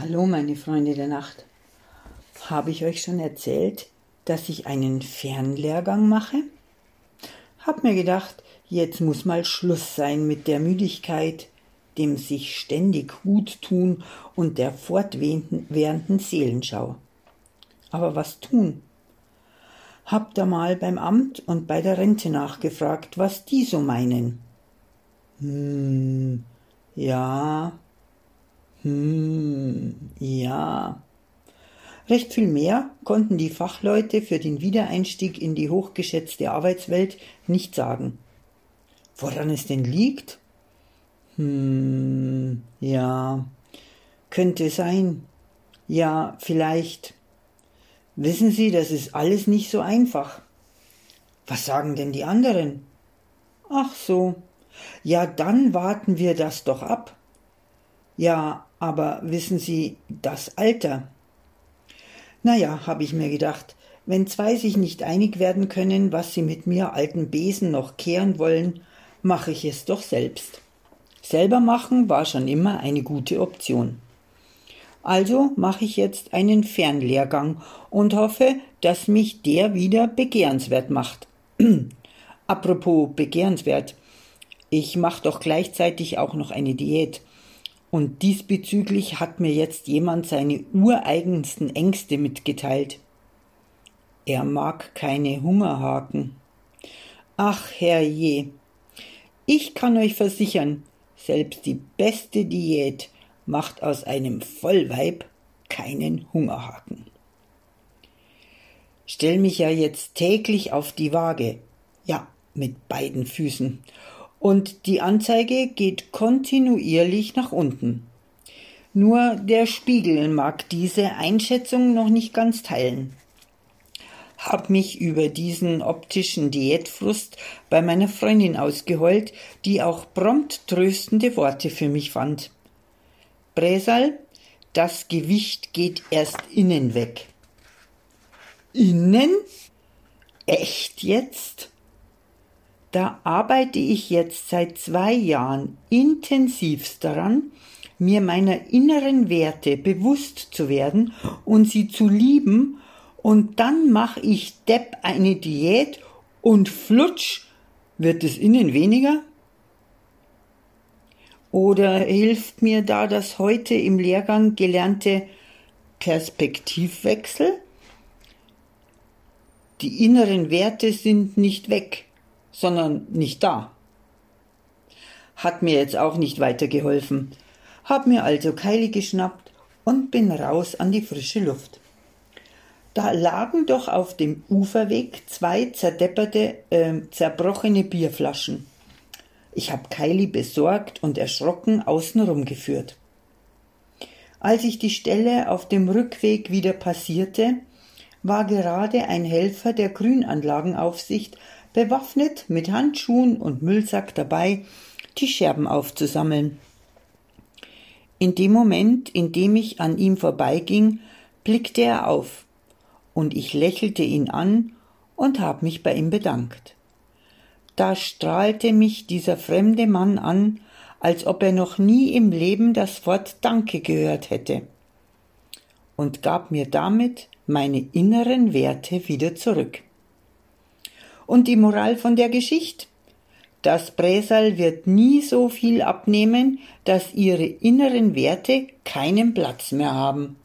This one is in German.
Hallo, meine Freunde der Nacht. Habe ich euch schon erzählt, dass ich einen Fernlehrgang mache? Hab mir gedacht, jetzt muss mal Schluss sein mit der Müdigkeit, dem sich ständig Hut tun und der fortwährenden Seelenschau. Aber was tun? Hab da mal beim Amt und bei der Rente nachgefragt, was die so meinen. Hm, ja, hm, ja. Recht viel mehr konnten die Fachleute für den Wiedereinstieg in die hochgeschätzte Arbeitswelt nicht sagen. Woran es denn liegt? Hm, ja, könnte sein. Ja, vielleicht. Wissen Sie, das ist alles nicht so einfach. Was sagen denn die anderen? Ach so. Ja, dann warten wir das doch ab. Ja, aber wissen Sie, das Alter. Naja, habe ich mir gedacht, wenn zwei sich nicht einig werden können, was sie mit mir alten Besen noch kehren wollen, mache ich es doch selbst. Selber machen war schon immer eine gute Option. Also mache ich jetzt einen Fernlehrgang und hoffe, dass mich der wieder begehrenswert macht. Apropos begehrenswert. Ich mache doch gleichzeitig auch noch eine Diät. Und diesbezüglich hat mir jetzt jemand seine ureigensten Ängste mitgeteilt. Er mag keine Hungerhaken. Ach herrje. Ich kann euch versichern, selbst die beste Diät macht aus einem Vollweib keinen Hungerhaken. Stell mich ja jetzt täglich auf die Waage. Ja, mit beiden Füßen und die Anzeige geht kontinuierlich nach unten. Nur der Spiegel mag diese Einschätzung noch nicht ganz teilen. Hab mich über diesen optischen Diätfrust bei meiner Freundin ausgeheult, die auch prompt tröstende Worte für mich fand. Bräsal, das Gewicht geht erst innen weg. Innen? Echt jetzt? Da arbeite ich jetzt seit zwei Jahren intensivst daran, mir meiner inneren Werte bewusst zu werden und sie zu lieben, und dann mache ich Depp eine Diät und flutsch wird es innen weniger? Oder hilft mir da das heute im Lehrgang gelernte Perspektivwechsel? Die inneren Werte sind nicht weg sondern nicht da. Hat mir jetzt auch nicht weitergeholfen. Hab mir also Keile geschnappt und bin raus an die frische Luft. Da lagen doch auf dem Uferweg zwei zerdepperte, äh, zerbrochene Bierflaschen. Ich hab Kylie besorgt und erschrocken außenrum geführt. Als ich die Stelle auf dem Rückweg wieder passierte, war gerade ein Helfer der Grünanlagenaufsicht bewaffnet mit Handschuhen und Müllsack dabei, die Scherben aufzusammeln. In dem Moment, in dem ich an ihm vorbeiging, blickte er auf, und ich lächelte ihn an und hab mich bei ihm bedankt. Da strahlte mich dieser fremde Mann an, als ob er noch nie im Leben das Wort Danke gehört hätte, und gab mir damit meine inneren Werte wieder zurück. Und die Moral von der Geschichte? Das Bräsal wird nie so viel abnehmen, dass ihre inneren Werte keinen Platz mehr haben.